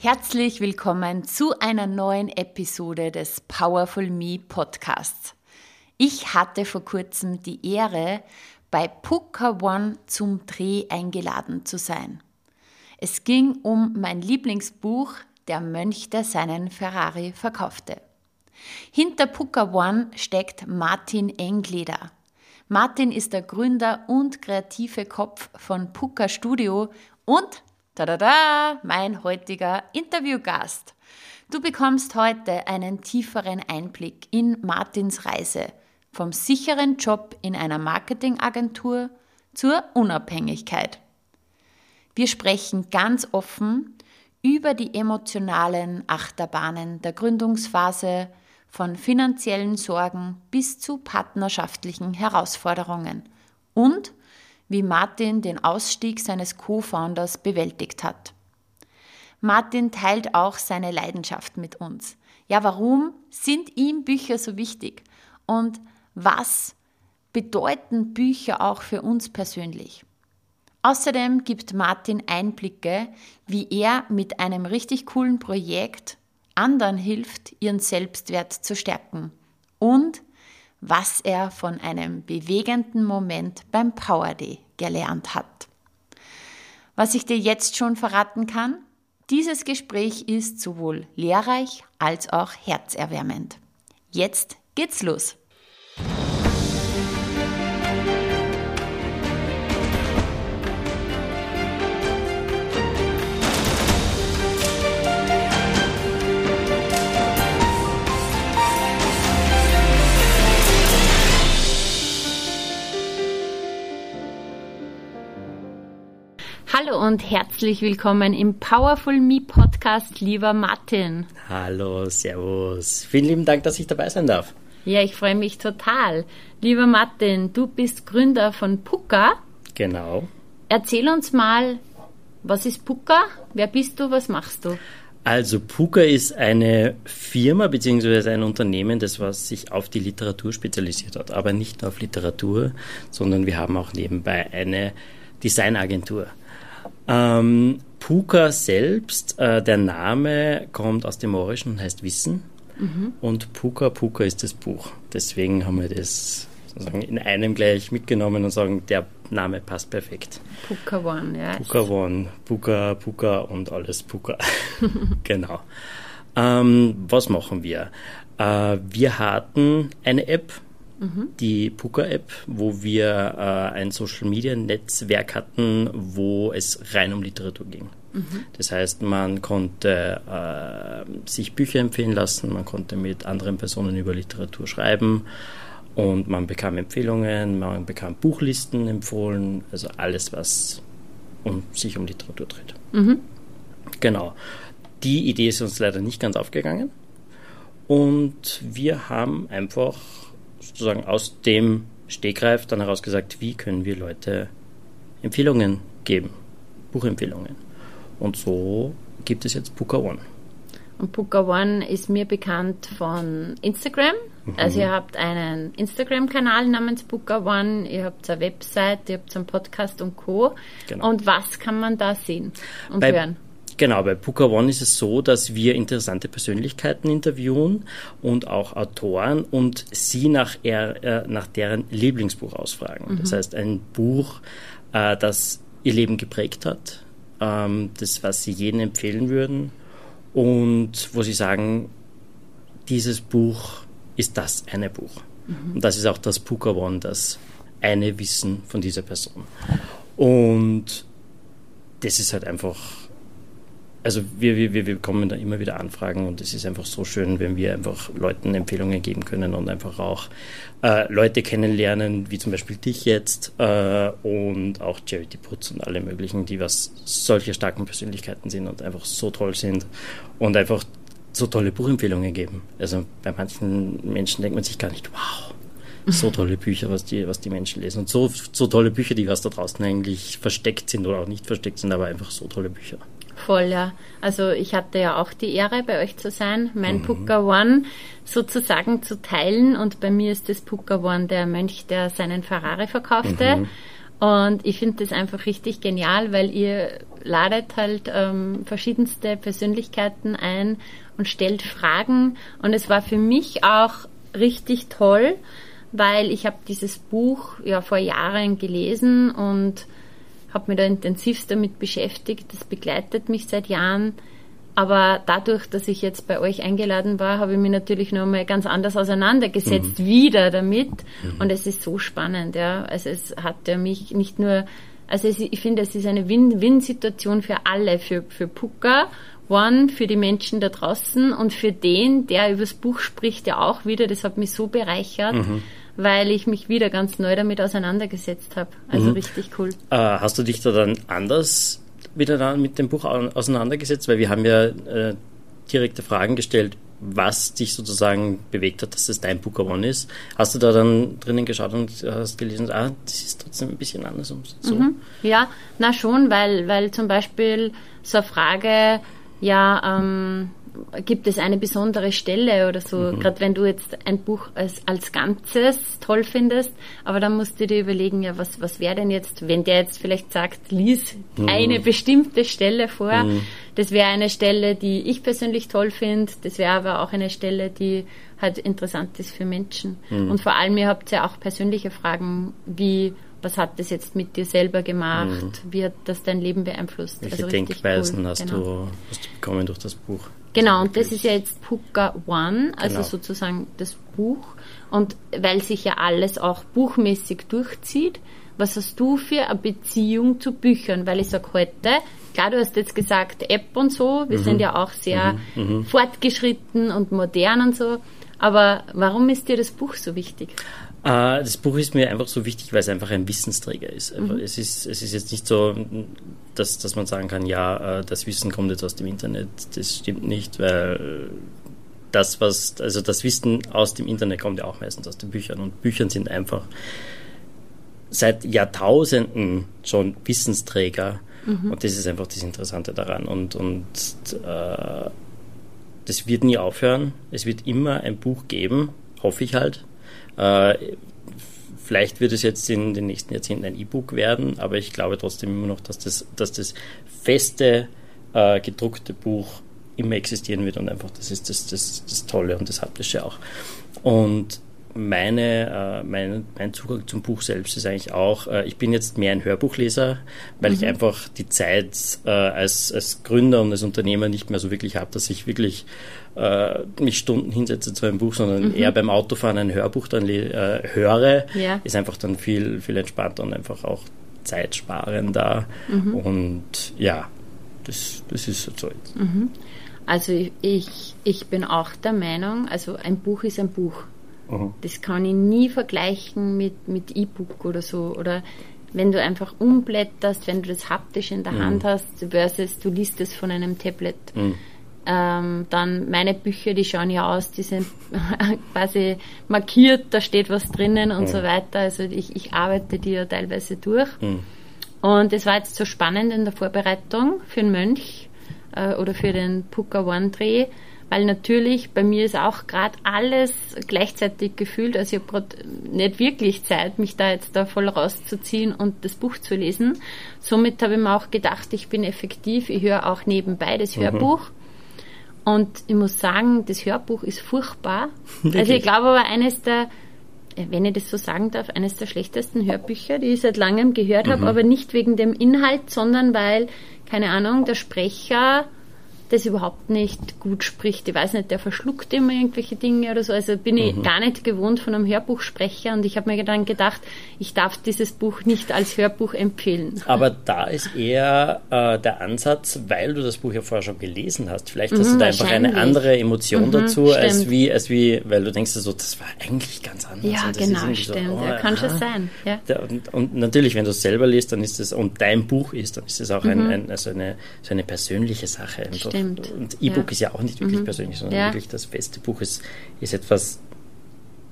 Herzlich willkommen zu einer neuen Episode des Powerful Me Podcasts. Ich hatte vor kurzem die Ehre, bei Puka One zum Dreh eingeladen zu sein. Es ging um mein Lieblingsbuch Der Mönch, der seinen Ferrari verkaufte. Hinter Puka One steckt Martin Engleder. Martin ist der Gründer und kreative Kopf von Puka Studio und Tada, mein heutiger Interviewgast. Du bekommst heute einen tieferen Einblick in Martins Reise vom sicheren Job in einer Marketingagentur zur Unabhängigkeit. Wir sprechen ganz offen über die emotionalen Achterbahnen der Gründungsphase, von finanziellen Sorgen bis zu partnerschaftlichen Herausforderungen und wie Martin den Ausstieg seines Co-Founders bewältigt hat. Martin teilt auch seine Leidenschaft mit uns. Ja, warum sind ihm Bücher so wichtig? Und was bedeuten Bücher auch für uns persönlich? Außerdem gibt Martin Einblicke, wie er mit einem richtig coolen Projekt anderen hilft, ihren Selbstwert zu stärken und was er von einem bewegenden Moment beim Power Day gelernt hat. Was ich dir jetzt schon verraten kann, dieses Gespräch ist sowohl lehrreich als auch herzerwärmend. Jetzt geht's los. Und herzlich willkommen im Powerful Me Podcast, lieber Martin. Hallo, Servus. Vielen lieben Dank, dass ich dabei sein darf. Ja, ich freue mich total. Lieber Martin, du bist Gründer von Puka. Genau. Erzähl uns mal, was ist Puka? Wer bist du? Was machst du? Also Puka ist eine Firma bzw. ein Unternehmen, das was sich auf die Literatur spezialisiert hat, aber nicht nur auf Literatur, sondern wir haben auch nebenbei eine Designagentur. Ähm, Puka selbst, äh, der Name kommt aus dem Morischen und heißt Wissen. Mhm. Und Puka Puka ist das Buch. Deswegen haben wir das sozusagen in einem gleich mitgenommen und sagen, der Name passt perfekt. Puka One, ja. Puka One, Puka, Puka und alles Puka. genau. Ähm, was machen wir? Äh, wir hatten eine App, die Puka-App, wo wir äh, ein Social-Media-Netzwerk hatten, wo es rein um Literatur ging. Das heißt, man konnte äh, sich Bücher empfehlen lassen, man konnte mit anderen Personen über Literatur schreiben und man bekam Empfehlungen, man bekam Buchlisten empfohlen, also alles, was um, sich um Literatur dreht. Mhm. Genau. Die Idee ist uns leider nicht ganz aufgegangen und wir haben einfach sozusagen aus dem Stegreif dann heraus gesagt, wie können wir Leute Empfehlungen geben, Buchempfehlungen. Und so gibt es jetzt Booker One. Und Booker One ist mir bekannt von Instagram. Mhm. Also ihr habt einen Instagram-Kanal namens Booker One, ihr habt eine Website, ihr habt einen Podcast und Co. Genau. Und was kann man da sehen und Bei hören? Genau, bei Puka One ist es so, dass wir interessante Persönlichkeiten interviewen und auch Autoren und sie nach, er, äh, nach deren Lieblingsbuch ausfragen. Mhm. Das heißt, ein Buch, äh, das ihr Leben geprägt hat, ähm, das, was sie jedem empfehlen würden und wo sie sagen, dieses Buch ist das eine Buch. Mhm. Und das ist auch das Puka One, das eine Wissen von dieser Person. Und das ist halt einfach also wir, wir, wir bekommen da immer wieder Anfragen und es ist einfach so schön, wenn wir einfach Leuten Empfehlungen geben können und einfach auch äh, Leute kennenlernen, wie zum Beispiel dich jetzt äh, und auch Charity Putz und alle möglichen, die was solche starken Persönlichkeiten sind und einfach so toll sind und einfach so tolle Buchempfehlungen geben. Also bei manchen Menschen denkt man sich gar nicht, wow, so tolle Bücher, was die, was die Menschen lesen. Und so, so tolle Bücher, die was da draußen eigentlich versteckt sind oder auch nicht versteckt sind, aber einfach so tolle Bücher. Voll, ja. Also ich hatte ja auch die Ehre, bei euch zu sein, mein mhm. Puka One sozusagen zu teilen. Und bei mir ist das Puka One der Mönch, der seinen Ferrari verkaufte. Mhm. Und ich finde das einfach richtig genial, weil ihr ladet halt ähm, verschiedenste Persönlichkeiten ein und stellt Fragen. Und es war für mich auch richtig toll, weil ich habe dieses Buch ja vor Jahren gelesen und habe mich da intensivst damit beschäftigt. Das begleitet mich seit Jahren. Aber dadurch, dass ich jetzt bei euch eingeladen war, habe ich mich natürlich noch mal ganz anders auseinandergesetzt, mhm. wieder damit. Mhm. Und es ist so spannend, ja. Also es hat ja mich nicht nur, also es, ich finde, es ist eine Win-Win-Situation für alle, für, für Puka One, für die Menschen da draußen und für den, der übers Buch spricht, ja auch wieder. Das hat mich so bereichert. Mhm weil ich mich wieder ganz neu damit auseinandergesetzt habe. Also mhm. richtig cool. Äh, hast du dich da dann anders wieder dann mit dem Buch auseinandergesetzt? Weil wir haben ja äh, direkte Fragen gestellt, was dich sozusagen bewegt hat, dass es dein Book One ist. Hast du da dann drinnen geschaut und hast gelesen, ah, das ist trotzdem ein bisschen anders und so? Mhm. Ja, na schon, weil, weil zum Beispiel so eine Frage, ja, ähm, gibt es eine besondere Stelle oder so, mhm. gerade wenn du jetzt ein Buch als, als Ganzes toll findest, aber dann musst du dir überlegen, ja, was, was wäre denn jetzt, wenn der jetzt vielleicht sagt, lies mhm. eine bestimmte Stelle vor, mhm. das wäre eine Stelle, die ich persönlich toll finde, das wäre aber auch eine Stelle, die halt interessant ist für Menschen. Mhm. Und vor allem, ihr habt ja auch persönliche Fragen, wie was hat das jetzt mit dir selber gemacht? Mhm. Wie hat das dein Leben beeinflusst? Welche also Denkweisen cool. hast, genau. du, hast du bekommen durch das Buch? Genau, und das ist ja jetzt Puka One, also genau. sozusagen das Buch. Und weil sich ja alles auch buchmäßig durchzieht, was hast du für eine Beziehung zu Büchern? Weil ich sage heute, klar, du hast jetzt gesagt App und so, wir mhm. sind ja auch sehr mhm. mhm. fortgeschritten und modern und so, aber warum ist dir das Buch so wichtig? Äh, das Buch ist mir einfach so wichtig, weil es einfach ein Wissensträger ist. Mhm. Es ist. Es ist jetzt nicht so, dass, dass man sagen kann, ja, äh, das Wissen kommt jetzt aus dem Internet. Das stimmt nicht, weil das, was, also das Wissen aus dem Internet kommt ja auch meistens aus den Büchern. Und Büchern sind einfach seit Jahrtausenden schon Wissensträger. Mhm. Und das ist einfach das Interessante daran. Und, und äh, das wird nie aufhören. Es wird immer ein Buch geben, hoffe ich halt, äh, vielleicht wird es jetzt in den nächsten Jahrzehnten ein E-Book werden, aber ich glaube trotzdem immer noch, dass das, dass das feste äh, gedruckte Buch immer existieren wird und einfach das ist das, das, das Tolle und das Haptische auch. Und meine, äh, mein, mein Zugang zum Buch selbst ist eigentlich auch, äh, ich bin jetzt mehr ein Hörbuchleser, weil mhm. ich einfach die Zeit äh, als, als Gründer und als Unternehmer nicht mehr so wirklich habe, dass ich wirklich äh, mich Stunden hinsetze zu einem Buch, sondern mhm. eher beim Autofahren ein Hörbuch dann äh, höre, ja. ist einfach dann viel, viel entspannter und einfach auch zeitsparender. Mhm. Und ja, das, das ist so jetzt. Mhm. Also ich, ich bin auch der Meinung, also ein Buch ist ein Buch. Mhm. Das kann ich nie vergleichen mit, mit E-Book oder so. Oder wenn du einfach umblätterst, wenn du das haptisch in der mhm. Hand hast, versus du liest es von einem Tablet. Mhm. Ähm, dann meine Bücher, die schauen ja aus, die sind quasi markiert, da steht was drinnen und mhm. so weiter. Also ich, ich arbeite die ja teilweise durch. Mhm. Und es war jetzt so spannend in der Vorbereitung für einen Mönch äh, oder für den Puka One Dreh, weil natürlich bei mir ist auch gerade alles gleichzeitig gefühlt. Also ich habe nicht wirklich Zeit, mich da jetzt da voll rauszuziehen und das Buch zu lesen. Somit habe ich mir auch gedacht, ich bin effektiv. Ich höre auch nebenbei das mhm. Hörbuch. Und ich muss sagen, das Hörbuch ist furchtbar. Wirklich? Also ich glaube aber eines der, wenn ich das so sagen darf, eines der schlechtesten Hörbücher, die ich seit langem gehört mhm. habe, aber nicht wegen dem Inhalt, sondern weil, keine Ahnung, der Sprecher das überhaupt nicht gut spricht. Ich weiß nicht, der verschluckt immer irgendwelche Dinge oder so. Also bin ich mhm. gar nicht gewohnt von einem Hörbuchsprecher und ich habe mir dann gedacht, ich darf dieses Buch nicht als Hörbuch empfehlen. Aber da ist eher äh, der Ansatz, weil du das Buch ja vorher schon gelesen hast. Vielleicht hast mhm, du da einfach eine andere Emotion mhm, dazu, als wie, als wie, weil du denkst so, das war eigentlich ganz anders. Ja, genau, stimmt. So, oh, ja, kann aha. schon sein. Ja. Und, und, natürlich, wenn du es selber liest, dann ist es, und dein Buch ist, dann ist es auch ein, mhm. ein, also eine, so eine persönliche Sache. Einfach. Stimmt. Und E-Book ja. ist ja auch nicht wirklich mhm. persönlich, sondern ja. wirklich das feste Buch ist, ist etwas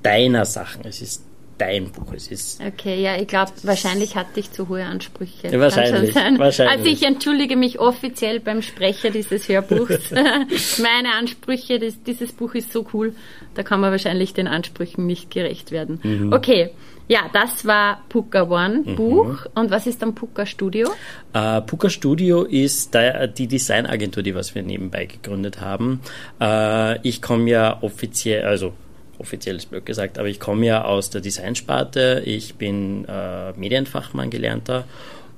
deiner Sachen. Es ist dein Buch. Es ist okay, ja, ich glaube, wahrscheinlich hatte ich zu hohe Ansprüche. Ja, wahrscheinlich, wahrscheinlich. Also ich entschuldige mich offiziell beim Sprecher dieses Hörbuchs. Meine Ansprüche, das, dieses Buch ist so cool, da kann man wahrscheinlich den Ansprüchen nicht gerecht werden. Mhm. Okay, ja, das war Puka One mhm. Buch. Und was ist dann Puka Studio? Uh, Puka Studio ist der, die Designagentur, die was wir nebenbei gegründet haben. Uh, ich komme ja offiziell, also offiziell ist blöd gesagt, aber ich komme ja aus der Designsparte. Ich bin uh, Medienfachmann gelernter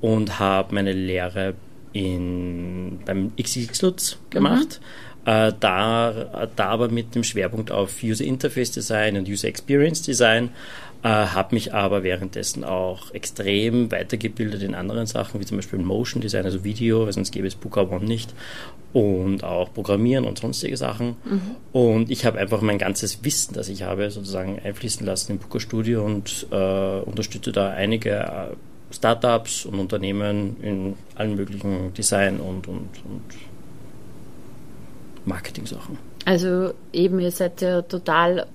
und habe meine Lehre in, beim XX Lutz gemacht. Mhm. da, da aber mit dem Schwerpunkt auf User Interface Design und User Experience Design äh, habe mich aber währenddessen auch extrem weitergebildet in anderen Sachen, wie zum Beispiel Motion Design, also Video, weil sonst gäbe es Booker One nicht, und auch Programmieren und sonstige Sachen. Mhm. Und ich habe einfach mein ganzes Wissen, das ich habe, sozusagen einfließen lassen im Booker Studio und äh, unterstütze da einige äh, Startups und Unternehmen in allen möglichen Design- und, und, und Marketing-Sachen. Also eben, ihr seid ja total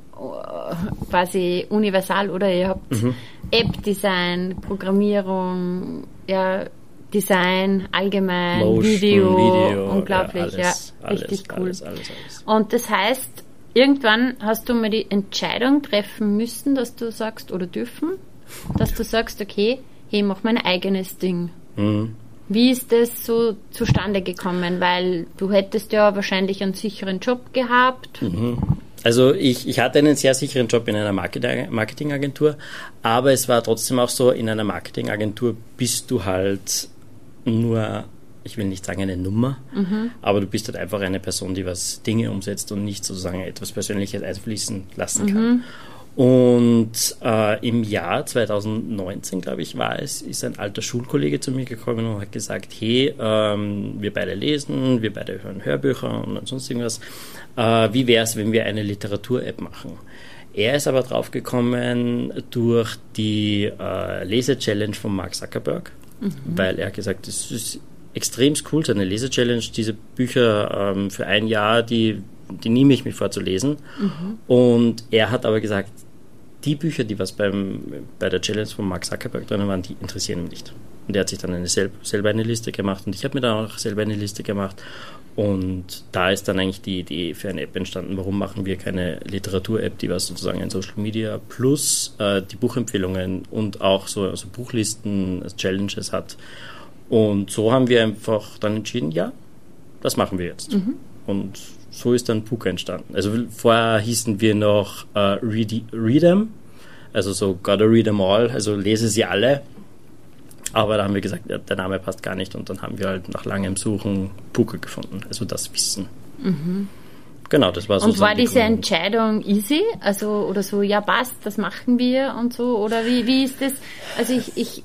quasi universal oder ihr habt mhm. App-Design, Programmierung, ja, Design, allgemein, Motion, Video, Video, unglaublich, ja, alles, ja richtig cool. Alles, alles, Und das heißt, irgendwann hast du mal die Entscheidung treffen müssen, dass du sagst, oder dürfen, dass du sagst, okay, ich mache mein eigenes Ding. Mhm. Wie ist das so zustande gekommen? Weil du hättest ja wahrscheinlich einen sicheren Job gehabt. Mhm. Also ich, ich hatte einen sehr sicheren Job in einer Marketingagentur, aber es war trotzdem auch so, in einer Marketingagentur bist du halt nur, ich will nicht sagen eine Nummer, mhm. aber du bist halt einfach eine Person, die was Dinge umsetzt und nicht sozusagen etwas Persönliches einfließen lassen kann. Mhm. Und äh, im Jahr 2019, glaube ich, war es, ist ein alter Schulkollege zu mir gekommen und hat gesagt, hey, ähm, wir beide lesen, wir beide hören Hörbücher und sonst irgendwas. Äh, wie wäre es, wenn wir eine Literatur-App machen? Er ist aber drauf gekommen durch die äh, Lese-Challenge von Mark Zuckerberg, mhm. weil er gesagt, es ist extrem cool, so eine Lese-Challenge, diese Bücher ähm, für ein Jahr, die die nehme ich mir vor zu lesen. Mhm. Und er hat aber gesagt, die Bücher, die was beim, bei der Challenge von Mark Zuckerberg drin waren, die interessieren mich nicht. Und er hat sich dann eine sel selber eine Liste gemacht und ich habe mir dann auch selber eine Liste gemacht. Und da ist dann eigentlich die Idee für eine App entstanden. Warum machen wir keine Literatur-App, die was sozusagen ein Social Media plus äh, die Buchempfehlungen und auch so also Buchlisten, Challenges hat. Und so haben wir einfach dann entschieden, ja, das machen wir jetzt. Mhm. Und so ist dann Puka entstanden. Also vorher hießen wir noch äh, Read, Read Them, also so Gotta Read Them All, also lese sie alle. Aber da haben wir gesagt, ja, der Name passt gar nicht und dann haben wir halt nach langem Suchen Puka gefunden, also das Wissen. Mhm. Genau, das war so. Und war diese. Entscheidung easy? Also, oder so, ja, passt, das machen wir und so? Oder wie, wie ist das? Also, ich, ich,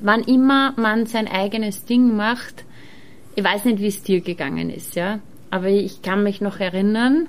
wann immer man sein eigenes Ding macht, ich weiß nicht, wie es dir gegangen ist, ja aber ich kann mich noch erinnern,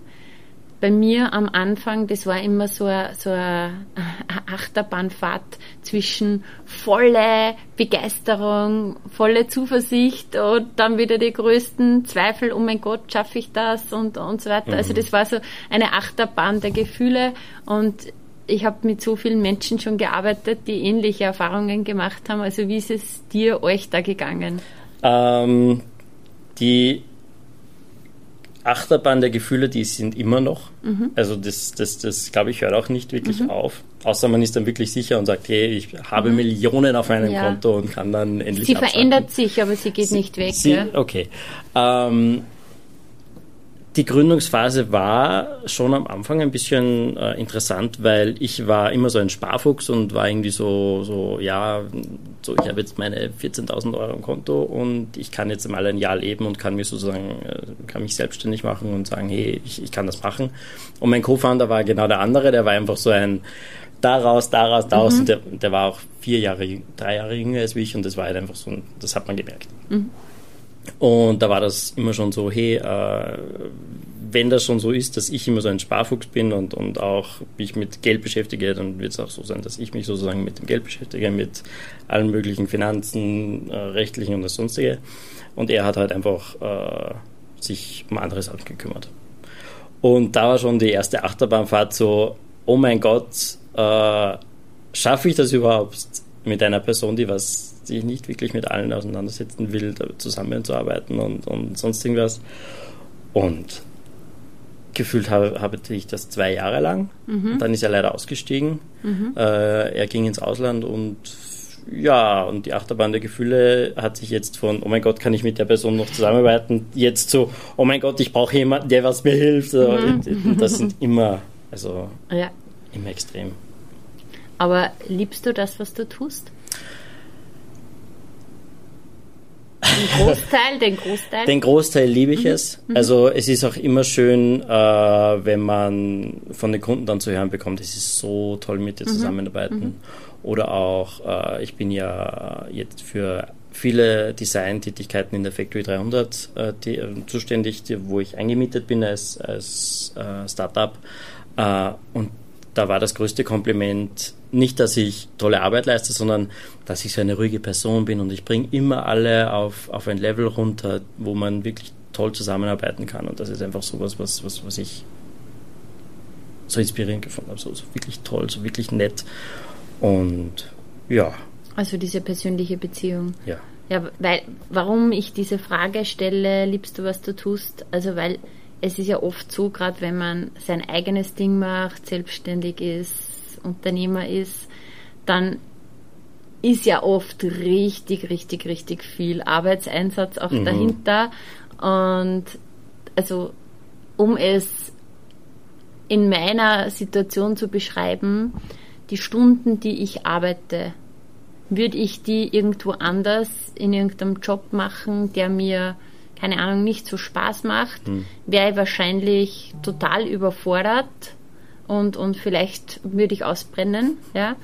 bei mir am Anfang, das war immer so eine, so eine Achterbahnfahrt zwischen volle Begeisterung, volle Zuversicht und dann wieder die größten Zweifel, oh mein Gott, schaffe ich das und, und so weiter. Also mhm. Also das war so eine Achterbahn der Gefühle und ich habe mit so vielen Menschen schon gearbeitet, die ähnliche Erfahrungen gemacht haben. Also wie ist es dir, euch da gegangen? Ähm, die Achterbahn der Gefühle, die sind immer noch. Mhm. Also das, das, das glaube ich, hört auch nicht wirklich mhm. auf. Außer man ist dann wirklich sicher und sagt, hey, ich habe mhm. Millionen auf meinem ja. Konto und kann dann endlich. Sie abschalten. verändert sich, aber sie geht sie, nicht weg. Sie, ja? Okay. Ähm, die Gründungsphase war schon am Anfang ein bisschen äh, interessant, weil ich war immer so ein Sparfuchs und war irgendwie so, so ja, so ich habe jetzt meine 14.000 Euro im Konto und ich kann jetzt mal ein Jahr leben und kann mir sozusagen, äh, kann mich selbstständig machen und sagen, hey, ich, ich kann das machen. Und mein Co-Founder war genau der andere, der war einfach so ein daraus, daraus, daraus. Mhm. Und der, der war auch vier Jahre, drei Jahre jünger als ich und das war halt einfach so, das hat man gemerkt. Mhm. Und da war das immer schon so, hey, äh, wenn das schon so ist, dass ich immer so ein Sparfuchs bin und, und auch mich mit Geld beschäftige, dann wird es auch so sein, dass ich mich sozusagen mit dem Geld beschäftige, mit allen möglichen Finanzen, äh, rechtlichen und das sonstige. Und er hat halt einfach äh, sich um andere Sachen gekümmert. Und da war schon die erste Achterbahnfahrt so, oh mein Gott, äh, schaffe ich das überhaupt mit einer Person, die was sich nicht wirklich mit allen auseinandersetzen will, zusammenzuarbeiten und, und sonst irgendwas. Und gefühlt habe, habe ich das zwei Jahre lang. Mhm. Dann ist er leider ausgestiegen. Mhm. Äh, er ging ins Ausland und ja, und die Achterbahn der Gefühle hat sich jetzt von, oh mein Gott, kann ich mit der Person noch zusammenarbeiten, jetzt so, oh mein Gott, ich brauche jemanden, der was mir hilft. Mhm. Das sind immer, also ja. immer extrem. Aber liebst du das, was du tust? Den Großteil, den Großteil? Den Großteil liebe ich mhm. es. Mhm. Also es ist auch immer schön, äh, wenn man von den Kunden dann zu hören bekommt, es ist so toll mit dir mhm. zusammenarbeiten. Mhm. Oder auch, äh, ich bin ja jetzt für viele Design-Tätigkeiten in der Factory 300 äh, die, äh, zuständig, die, wo ich eingemietet bin als, als äh, Startup. Äh, und da war das größte Kompliment nicht, dass ich tolle Arbeit leiste, sondern dass ich so eine ruhige Person bin und ich bringe immer alle auf, auf ein Level runter, wo man wirklich toll zusammenarbeiten kann. Und das ist einfach so was, was, was, was ich so inspirierend gefunden habe. So, so wirklich toll, so wirklich nett. Und ja. Also diese persönliche Beziehung. Ja. Ja, weil, warum ich diese Frage stelle, liebst du, was du tust? Also, weil es ist ja oft so, gerade wenn man sein eigenes Ding macht, selbstständig ist, Unternehmer ist, dann ist ja oft richtig, richtig, richtig viel Arbeitseinsatz auch mhm. dahinter. Und also, um es in meiner Situation zu beschreiben, die Stunden, die ich arbeite, würde ich die irgendwo anders in irgendeinem Job machen, der mir keine Ahnung, nicht so Spaß macht, hm. wäre ich wahrscheinlich total überfordert und, und vielleicht würde ich ausbrennen, ja.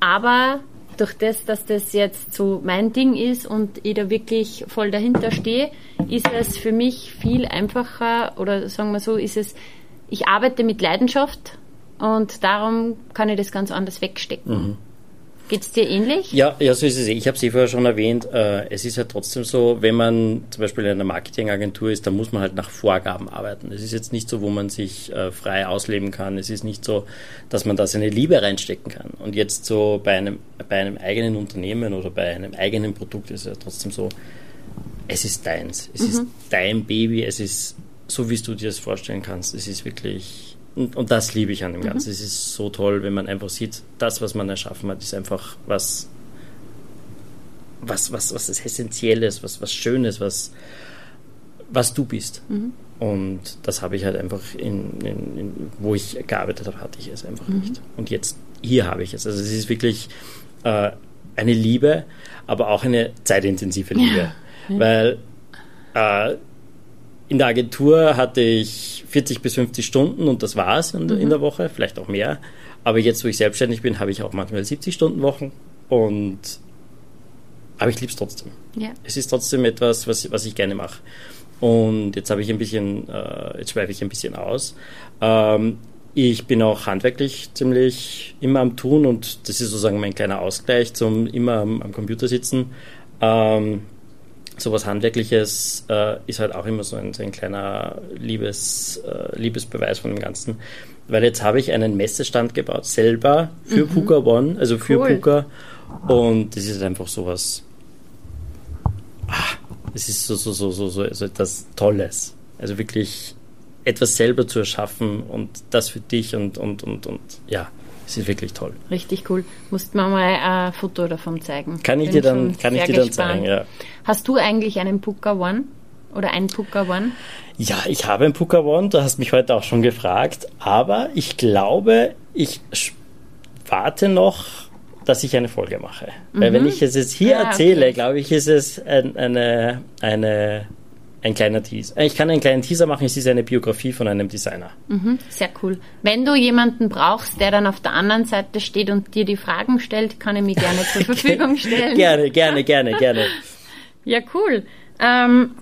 Aber durch das, dass das jetzt so mein Ding ist und ich da wirklich voll dahinter stehe, ist es für mich viel einfacher oder sagen wir so, ist es, ich arbeite mit Leidenschaft und darum kann ich das ganz anders wegstecken. Mhm. Geht es dir ähnlich? Ja, ja, so ist es. Ich habe sie vorher schon erwähnt. Äh, es ist halt trotzdem so, wenn man zum Beispiel in einer Marketingagentur ist, dann muss man halt nach Vorgaben arbeiten. Es ist jetzt nicht so, wo man sich äh, frei ausleben kann. Es ist nicht so, dass man da seine Liebe reinstecken kann. Und jetzt so bei einem, bei einem eigenen Unternehmen oder bei einem eigenen Produkt ist es ja trotzdem so, es ist deins. Es mhm. ist dein Baby. Es ist so, wie du dir das vorstellen kannst. Es ist wirklich und, und das liebe ich an dem mhm. Ganzen. Mhm. Es ist so toll, wenn man einfach sieht, das, was man erschaffen hat, ist einfach was, was, was, was ist Essentielles, was, was Schönes, was, was du bist. Mhm. Und das habe ich halt einfach, in, in, in, wo ich gearbeitet habe, hatte ich es einfach mhm. nicht. Und jetzt, hier habe ich es. Also es ist wirklich äh, eine Liebe, aber auch eine zeitintensive Liebe. Ja. Weil äh, in der Agentur hatte ich 40 bis 50 Stunden und das war's in, mhm. in der Woche, vielleicht auch mehr. Aber jetzt, wo ich selbstständig bin, habe ich auch manchmal 70 Stunden Wochen und aber ich liebe es trotzdem. Ja. Es ist trotzdem etwas, was, was ich gerne mache. Und jetzt habe ich ein bisschen, äh, jetzt schweife ich ein bisschen aus. Ähm, ich bin auch handwerklich ziemlich immer am Tun und das ist sozusagen mein kleiner Ausgleich zum immer am, am Computer sitzen. Ähm, sowas Handwerkliches äh, ist halt auch immer so ein, so ein kleiner Liebes, äh, Liebesbeweis von dem Ganzen. Weil jetzt habe ich einen Messestand gebaut, selber für mhm. Puka One, also für cool. Puka. Und das ist einfach sowas. Ah, es ist so, so, so, so, so, so etwas Tolles. Also wirklich etwas selber zu erschaffen und das für dich und, und, und, und ja. Es ist wirklich toll. Richtig cool. Musst mir mal ein Foto davon zeigen. Kann ich Bin dir dann, kann ich dir dann zeigen, ja. Hast du eigentlich einen Puka One? oder ein Puka One? Ja, ich habe ein Puka One, du hast mich heute auch schon gefragt, aber ich glaube, ich warte noch, dass ich eine Folge mache. Mhm. Weil wenn mhm. ich es jetzt hier ah, erzähle, okay. glaube ich, ist es ein, eine, eine ein kleiner Teaser. Äh, ich kann einen kleinen Teaser machen, es ist eine Biografie von einem Designer. Mhm, sehr cool. Wenn du jemanden brauchst, der dann auf der anderen Seite steht und dir die Fragen stellt, kann ich mich gerne zur Verfügung stellen. gerne, gerne, gerne, gerne. ja, cool. Ähm,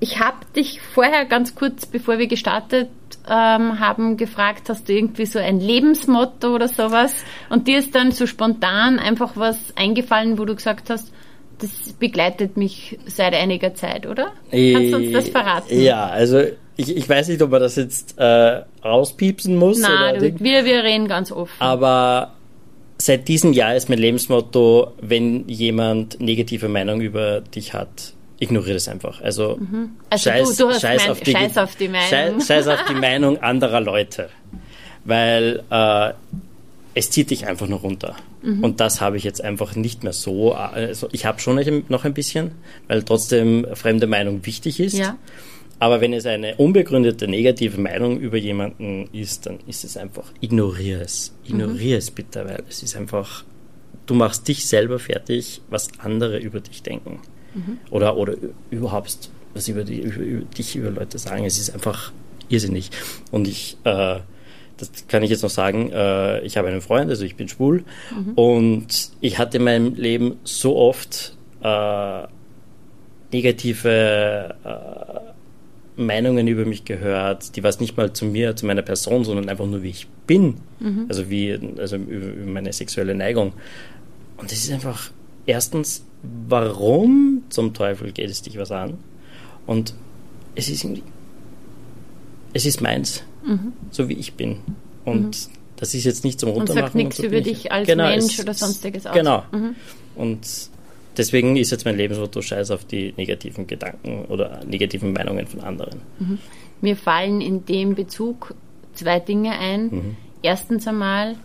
ich habe dich vorher ganz kurz, bevor wir gestartet ähm, haben, gefragt, hast du irgendwie so ein Lebensmotto oder sowas? Und dir ist dann so spontan einfach was eingefallen, wo du gesagt hast, das begleitet mich seit einiger Zeit, oder? Kannst du uns das verraten? Ja, also ich, ich weiß nicht, ob man das jetzt äh, rauspiepsen muss. Nein, wir, wir reden ganz offen. Aber seit diesem Jahr ist mein Lebensmotto, wenn jemand negative Meinung über dich hat, ignoriere das einfach. Also, mhm. also scheiß, du, du scheiß, mein, auf die, scheiß, auf die, Meinung. Scheiß, scheiß auf die Meinung anderer Leute. Weil äh, es zieht dich einfach nur runter. Mhm. Und das habe ich jetzt einfach nicht mehr so. Also ich habe schon noch ein bisschen, weil trotzdem fremde Meinung wichtig ist. Ja. Aber wenn es eine unbegründete negative Meinung über jemanden ist, dann ist es einfach, ignoriere es. Ignoriere mhm. es bitte, weil es ist einfach, du machst dich selber fertig, was andere über dich denken. Mhm. Oder, oder überhaupt, was über, die, über, über, dich über Leute sagen. Es ist einfach irrsinnig. Und ich, äh, das kann ich jetzt noch sagen, äh, ich habe einen Freund, also ich bin schwul mhm. und ich hatte in meinem Leben so oft äh, negative äh, Meinungen über mich gehört, die was nicht mal zu mir, zu meiner Person, sondern einfach nur wie ich bin, mhm. also wie, also über, über meine sexuelle Neigung. Und das ist einfach erstens, warum zum Teufel geht es dich was an? Und es ist irgendwie, es ist meins mhm. so wie ich bin. Und mhm. das ist jetzt nicht zum Runtermachen. Und sagt nichts über dich als genau, Mensch oder sonstiges aus. Genau. Mhm. Und deswegen ist jetzt mein Lebensmotto Scheiß auf die negativen Gedanken oder negativen Meinungen von anderen. Mhm. Mir fallen in dem Bezug zwei Dinge ein. Mhm. Erstens einmal,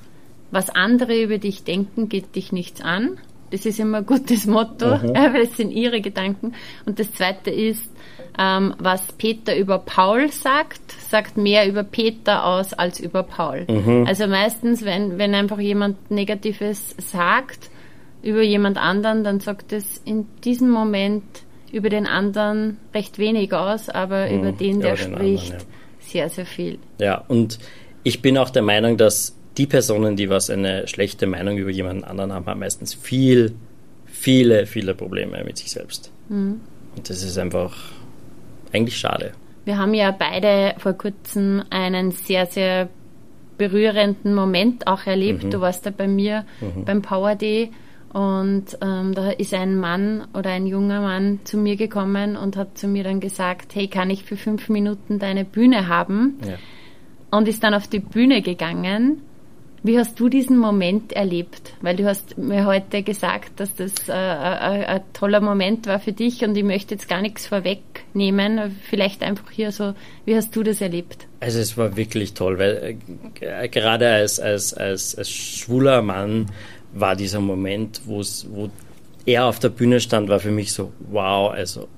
was andere über dich denken, geht dich nichts an. Das ist immer ein gutes Motto, mhm. weil es sind ihre Gedanken. Und das zweite ist, ähm, was Peter über Paul sagt, sagt mehr über Peter aus als über Paul. Mhm. Also meistens, wenn, wenn einfach jemand Negatives sagt über jemand anderen, dann sagt es in diesem Moment über den anderen recht wenig aus, aber mhm. über den, der ja, spricht, anderen, ja. sehr, sehr viel. Ja, und ich bin auch der Meinung, dass die Personen, die was eine schlechte Meinung über jemanden anderen haben, haben meistens viel, viele, viele Probleme mit sich selbst. Mhm. Und das ist einfach eigentlich schade. Wir haben ja beide vor kurzem einen sehr, sehr berührenden Moment auch erlebt. Mhm. Du warst da bei mir mhm. beim Power Day und ähm, da ist ein Mann oder ein junger Mann zu mir gekommen und hat zu mir dann gesagt, hey, kann ich für fünf Minuten deine Bühne haben? Ja. Und ist dann auf die Bühne gegangen wie hast du diesen Moment erlebt? Weil du hast mir heute gesagt, dass das äh, ein, äh, ein toller Moment war für dich und ich möchte jetzt gar nichts vorwegnehmen. Vielleicht einfach hier so, wie hast du das erlebt? Also es war wirklich toll, weil äh, gerade als, als, als, als schwuler Mann war dieser Moment, wo er auf der Bühne stand, war für mich so, wow, also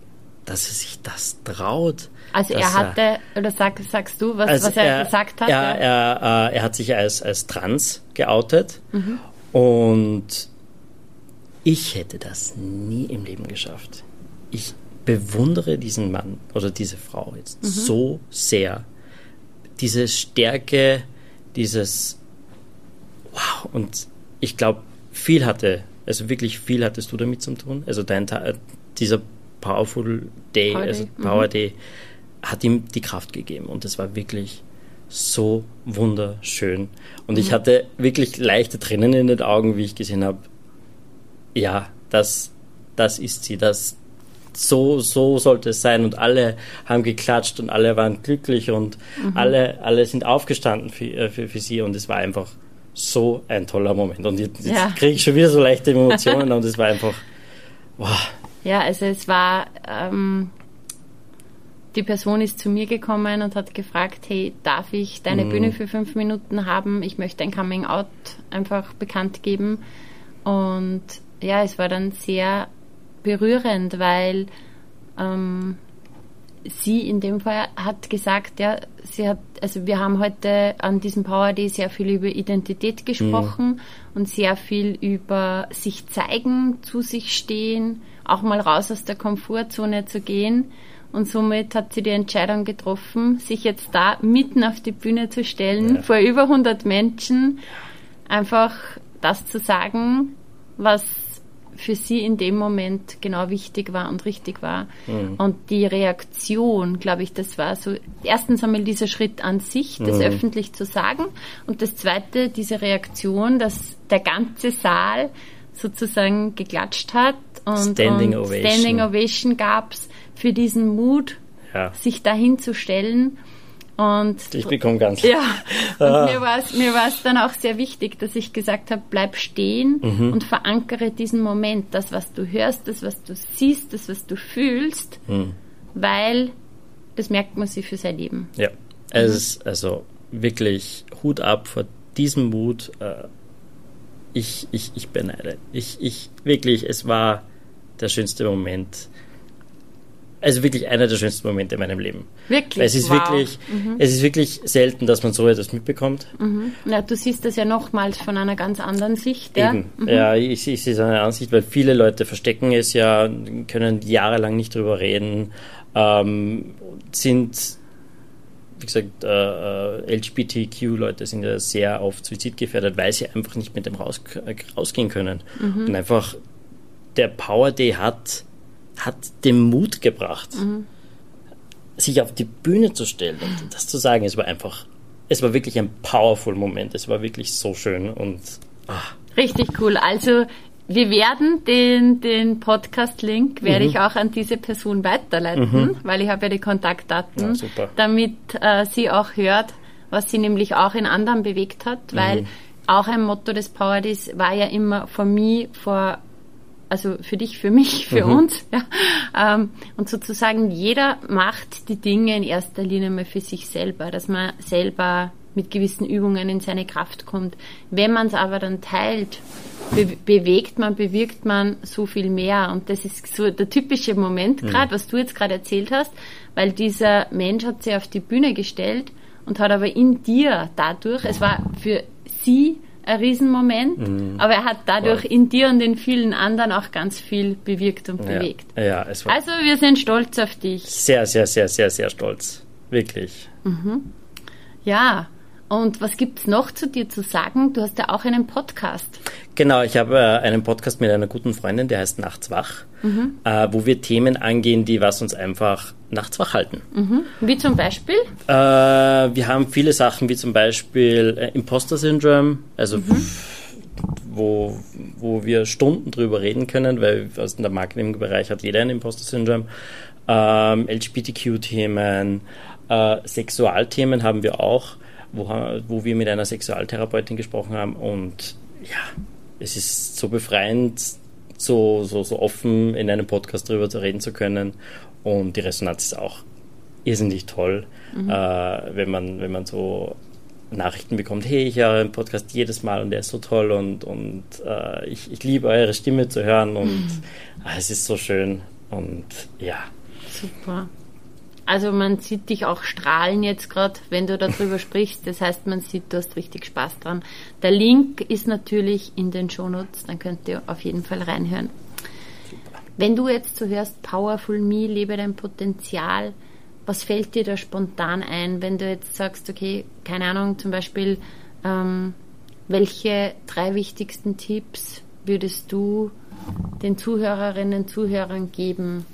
dass er sich das traut. Also er hatte, oder sag, sagst du, was, also was er, er, gesagt hat? Er, er, äh, er, hat sich als, als trans geoutet mhm. und ich hätte das nie im Leben geschafft. Ich bewundere diesen Mann oder diese Frau jetzt mhm. so sehr. Diese Stärke, dieses Wow. Und ich glaube, viel hatte, also wirklich viel hattest du damit zu tun. Also dein, dieser Powerful Day, Power also Day. Power mhm. Day, hat ihm die Kraft gegeben. Und es war wirklich so wunderschön. Und mhm. ich hatte wirklich leichte Tränen in den Augen, wie ich gesehen habe, ja, das, das ist sie, das, so, so sollte es sein. Und alle haben geklatscht und alle waren glücklich und mhm. alle, alle sind aufgestanden für, äh, für, für sie. Und es war einfach so ein toller Moment. Und jetzt, jetzt ja. kriege ich schon wieder so leichte Emotionen und es war einfach, wow. Ja, also es war, ähm, die Person ist zu mir gekommen und hat gefragt, hey, darf ich deine mhm. Bühne für fünf Minuten haben? Ich möchte ein Coming Out einfach bekannt geben. Und ja, es war dann sehr berührend, weil ähm, sie in dem Fall hat gesagt, ja, sie hat, also wir haben heute an diesem Power Day sehr viel über Identität gesprochen mhm. und sehr viel über sich zeigen, zu sich stehen, auch mal raus aus der Komfortzone zu gehen. Und somit hat sie die Entscheidung getroffen, sich jetzt da mitten auf die Bühne zu stellen, ja. vor über 100 Menschen, einfach das zu sagen, was für sie in dem Moment genau wichtig war und richtig war. Mhm. Und die Reaktion, glaube ich, das war so, erstens einmal dieser Schritt an sich, das mhm. öffentlich zu sagen. Und das zweite, diese Reaktion, dass der ganze Saal sozusagen geklatscht hat und Standing und Ovation, Standing Ovation gab es für diesen Mut, ja. sich dahin zu stellen. Und ich bekomme ganz. Ja, und ah. mir war es mir war's dann auch sehr wichtig, dass ich gesagt habe, bleib stehen mhm. und verankere diesen Moment, das, was du hörst, das, was du siehst, das, was du fühlst, mhm. weil das merkt man sich für sein Leben. Ja, es mhm. ist also wirklich Hut ab vor diesem Mut. Äh, ich, ich, ich beneide. Ich, ich, wirklich, es war der schönste Moment also wirklich einer der schönsten Momente in meinem Leben. Wirklich? Weil es ist wow. wirklich, mhm. es ist wirklich selten, dass man so etwas mitbekommt. Mhm. Ja, du siehst das ja nochmals von einer ganz anderen Sicht. Ja, Eben. Mhm. ja ich, ich sehe es an einer Ansicht, weil viele Leute verstecken es ja, können jahrelang nicht drüber reden, ähm, sind wie gesagt, äh, äh LGBTQ-Leute sind ja sehr oft suizidgefährdet, weil sie einfach nicht mit dem raus, äh, rausgehen können. Mhm. Und einfach der Power Day hat hat den Mut gebracht, mhm. sich auf die Bühne zu stellen und das zu sagen. Es war einfach, es war wirklich ein powerful Moment. Es war wirklich so schön und ach. richtig cool. Also wir werden den, den Podcast-Link werde mhm. ich auch an diese Person weiterleiten, mhm. weil ich habe ja die Kontaktdaten, ja, damit äh, sie auch hört, was sie nämlich auch in anderen bewegt hat, weil mhm. auch ein Motto des Power Days war ja immer for me, for also für dich, für mich, für mhm. uns. Ja. Ähm, und sozusagen jeder macht die Dinge in erster Linie mal für sich selber, dass man selber mit gewissen Übungen in seine Kraft kommt. Wenn man es aber dann teilt, be bewegt man, bewirkt man so viel mehr. Und das ist so der typische Moment gerade, mhm. was du jetzt gerade erzählt hast, weil dieser Mensch hat sich auf die Bühne gestellt und hat aber in dir dadurch, es war für sie ein Riesenmoment, mhm. aber er hat dadurch wow. in dir und in vielen anderen auch ganz viel bewirkt und ja. bewegt. Ja, es war also wir sind stolz auf dich. Sehr, sehr, sehr, sehr, sehr stolz. Wirklich. Mhm. Ja, und was gibt es noch zu dir zu sagen? Du hast ja auch einen Podcast. Genau, ich habe äh, einen Podcast mit einer guten Freundin, der heißt Nachts wach, mhm. äh, wo wir Themen angehen, die was uns einfach nachts wach halten. Mhm. Wie zum Beispiel? Äh, wir haben viele Sachen, wie zum Beispiel äh, Imposter-Syndrom, also mhm. wo, wo wir Stunden drüber reden können, weil aus dem Marketingbereich hat jeder ein Imposter-Syndrom. Ähm, LGBTQ-Themen, äh, Sexualthemen haben wir auch wo, wo wir mit einer Sexualtherapeutin gesprochen haben und ja, es ist so befreiend, so, so, so offen in einem Podcast darüber zu reden zu können und die Resonanz ist auch irrsinnig toll, mhm. äh, wenn, man, wenn man so Nachrichten bekommt, hey, ich höre einen Podcast jedes Mal und der ist so toll und, und äh, ich, ich liebe eure Stimme zu hören und mhm. äh, es ist so schön und ja. Super. Also man sieht dich auch strahlen jetzt gerade, wenn du darüber sprichst. Das heißt, man sieht, du hast richtig Spaß dran. Der Link ist natürlich in den Shownotes, dann könnt ihr auf jeden Fall reinhören. Wenn du jetzt so hörst, Powerful Me, lebe dein Potenzial, was fällt dir da spontan ein, wenn du jetzt sagst, okay, keine Ahnung, zum Beispiel, ähm, welche drei wichtigsten Tipps würdest du den Zuhörerinnen und Zuhörern geben,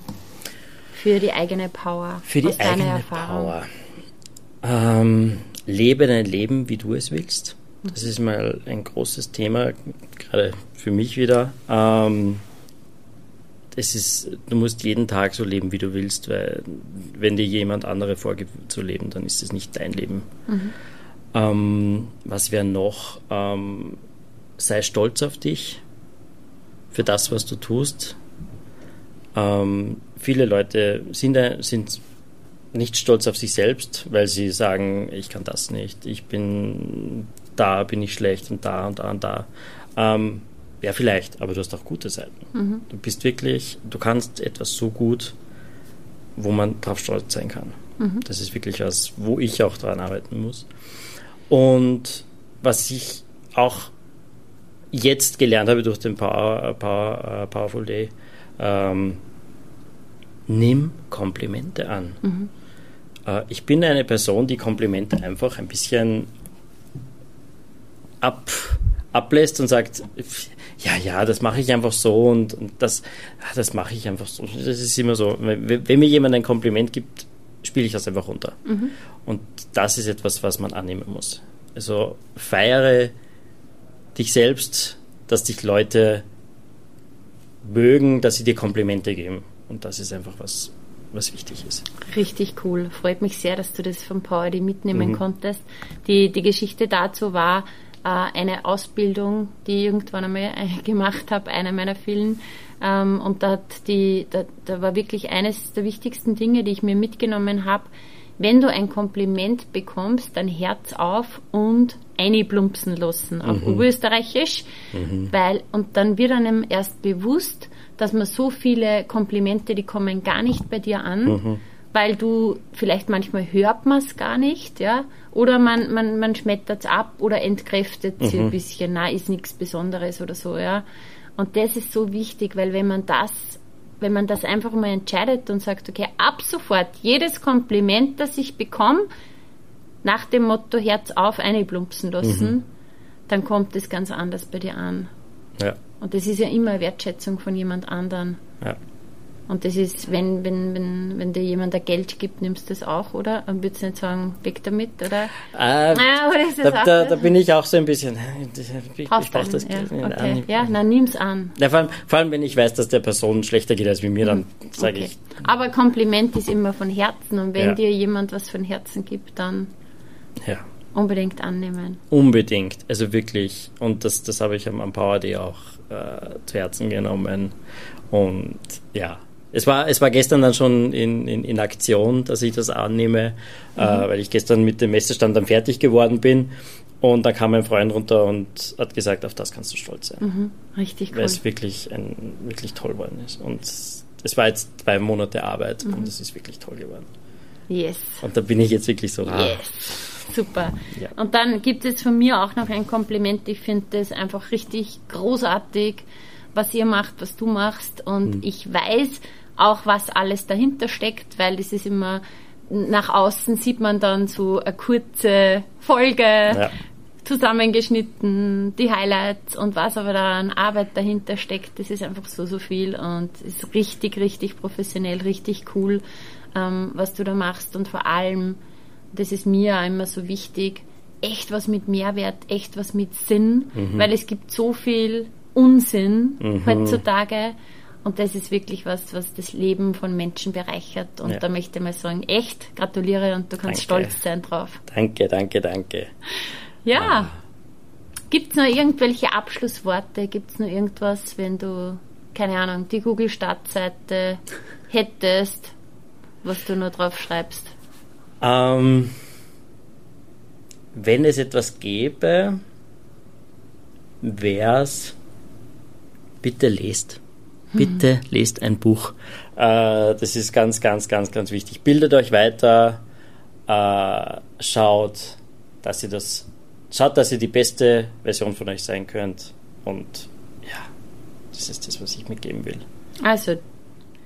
für die eigene Power. Für die eigene Power. Ähm, lebe dein Leben, wie du es willst. Das ist mal ein großes Thema, gerade für mich wieder. Ähm, es ist, du musst jeden Tag so leben, wie du willst, weil wenn dir jemand andere vorgibt zu leben, dann ist es nicht dein Leben. Mhm. Ähm, was wäre noch? Ähm, sei stolz auf dich für das, was du tust. Ähm, viele Leute sind, sind nicht stolz auf sich selbst, weil sie sagen, ich kann das nicht, ich bin da, bin ich schlecht und da und da und da. Ähm, ja, vielleicht, aber du hast auch gute Seiten. Mhm. Du bist wirklich, du kannst etwas so gut, wo man drauf stolz sein kann. Mhm. Das ist wirklich was, wo ich auch daran arbeiten muss. Und was ich auch jetzt gelernt habe durch den Power, Power, uh, Powerful Day, ähm, nimm Komplimente an. Mhm. Äh, ich bin eine Person, die Komplimente einfach ein bisschen ab, ablässt und sagt, ja, ja, das mache ich einfach so und, und das, das mache ich einfach so. Das ist immer so. Wenn, wenn mir jemand ein Kompliment gibt, spiele ich das einfach runter. Mhm. Und das ist etwas, was man annehmen muss. Also feiere dich selbst, dass dich Leute mögen, dass sie dir Komplimente geben. Und das ist einfach was, was wichtig ist. Richtig cool. Freut mich sehr, dass du das vom Power mitnehmen mhm. konntest. Die, die Geschichte dazu war eine Ausbildung, die ich irgendwann einmal äh, gemacht habe, einer meiner vielen. Ähm, und da, hat die, da, da war wirklich eines der wichtigsten Dinge, die ich mir mitgenommen habe. Wenn du ein Kompliment bekommst, dann Herz auf und einplumpsen lassen auf mhm. Oberösterreichisch, mhm. weil, und dann wird einem erst bewusst, dass man so viele Komplimente, die kommen gar nicht bei dir an, mhm. Weil du vielleicht manchmal hört man es gar nicht, ja, oder man, man, man schmettert es ab oder entkräftet sie ein mhm. bisschen, na, ist nichts Besonderes oder so, ja. Und das ist so wichtig, weil wenn man das, wenn man das einfach mal entscheidet und sagt, okay, ab sofort jedes Kompliment, das ich bekomme, nach dem Motto Herz auf einplumpsen lassen, mhm. dann kommt es ganz anders bei dir an. Ja. Und das ist ja immer Wertschätzung von jemand anderen. Ja. Und das ist, wenn, wenn, wenn, wenn dir jemand ein Geld gibt, nimmst du das auch, oder? Und würdest du nicht sagen, weg damit, oder? Äh, ah, oder ist das da, da, da, bin ich auch so ein bisschen. Ich, Brauchst ich brauch das ja, Geld okay. an. Ja, na nimm's an. Ja, vor, allem, vor allem, wenn ich weiß, dass der Person schlechter geht als mir, dann mhm. sage okay. ich. Aber Kompliment ist immer von Herzen und wenn ja. dir jemand was von Herzen gibt, dann. Ja. Unbedingt annehmen. Unbedingt, also wirklich. Und das, das habe ich am, am Power Day auch äh, zu Herzen genommen. Und ja, es war, es war gestern dann schon in, in, in Aktion, dass ich das annehme, äh, mhm. äh, weil ich gestern mit dem Messestand dann fertig geworden bin. Und da kam mein Freund runter und hat gesagt, auf das kannst du stolz sein. Mhm. Richtig cool. Weil es wirklich, ein, wirklich toll geworden ist. Und es war jetzt zwei Monate Arbeit mhm. und es ist wirklich toll geworden. Yes. Und da bin ich jetzt wirklich so, ah, yes. Super. Ja. Und dann gibt es von mir auch noch ein Kompliment. Ich finde das einfach richtig großartig, was ihr macht, was du machst. Und mhm. ich weiß auch, was alles dahinter steckt, weil das ist immer nach außen sieht man dann so eine kurze Folge, ja. zusammengeschnitten, die Highlights und was aber da an Arbeit dahinter steckt, das ist einfach so, so viel und ist richtig, richtig professionell, richtig cool, ähm, was du da machst und vor allem das ist mir auch immer so wichtig, echt was mit Mehrwert, echt was mit Sinn, mhm. weil es gibt so viel Unsinn mhm. heutzutage. Und das ist wirklich was, was das Leben von Menschen bereichert. Und ja. da möchte ich mal sagen, echt, gratuliere und du kannst danke. stolz sein drauf. Danke, danke, danke. Ja. Ah. Gibt es noch irgendwelche Abschlussworte? Gibt es noch irgendwas, wenn du, keine Ahnung, die Google-Startseite hättest, was du nur drauf schreibst? Ähm, wenn es etwas gäbe, wäre es, bitte lest. Bitte lest ein Buch. Äh, das ist ganz, ganz, ganz, ganz wichtig. Bildet euch weiter, äh, schaut, dass ihr das, schaut, dass ihr die beste Version von euch sein könnt. Und ja, das ist das, was ich mitgeben will. Also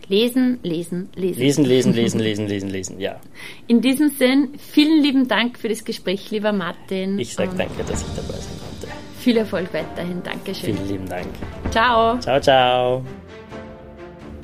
Lesen, lesen, lesen. Lesen, lesen, lesen, lesen, lesen, lesen, ja. In diesem Sinn, vielen lieben Dank für das Gespräch, lieber Martin. Ich sage danke, dass ich dabei sein konnte. Viel Erfolg weiterhin. Dankeschön. Vielen lieben Dank. Ciao. Ciao, ciao.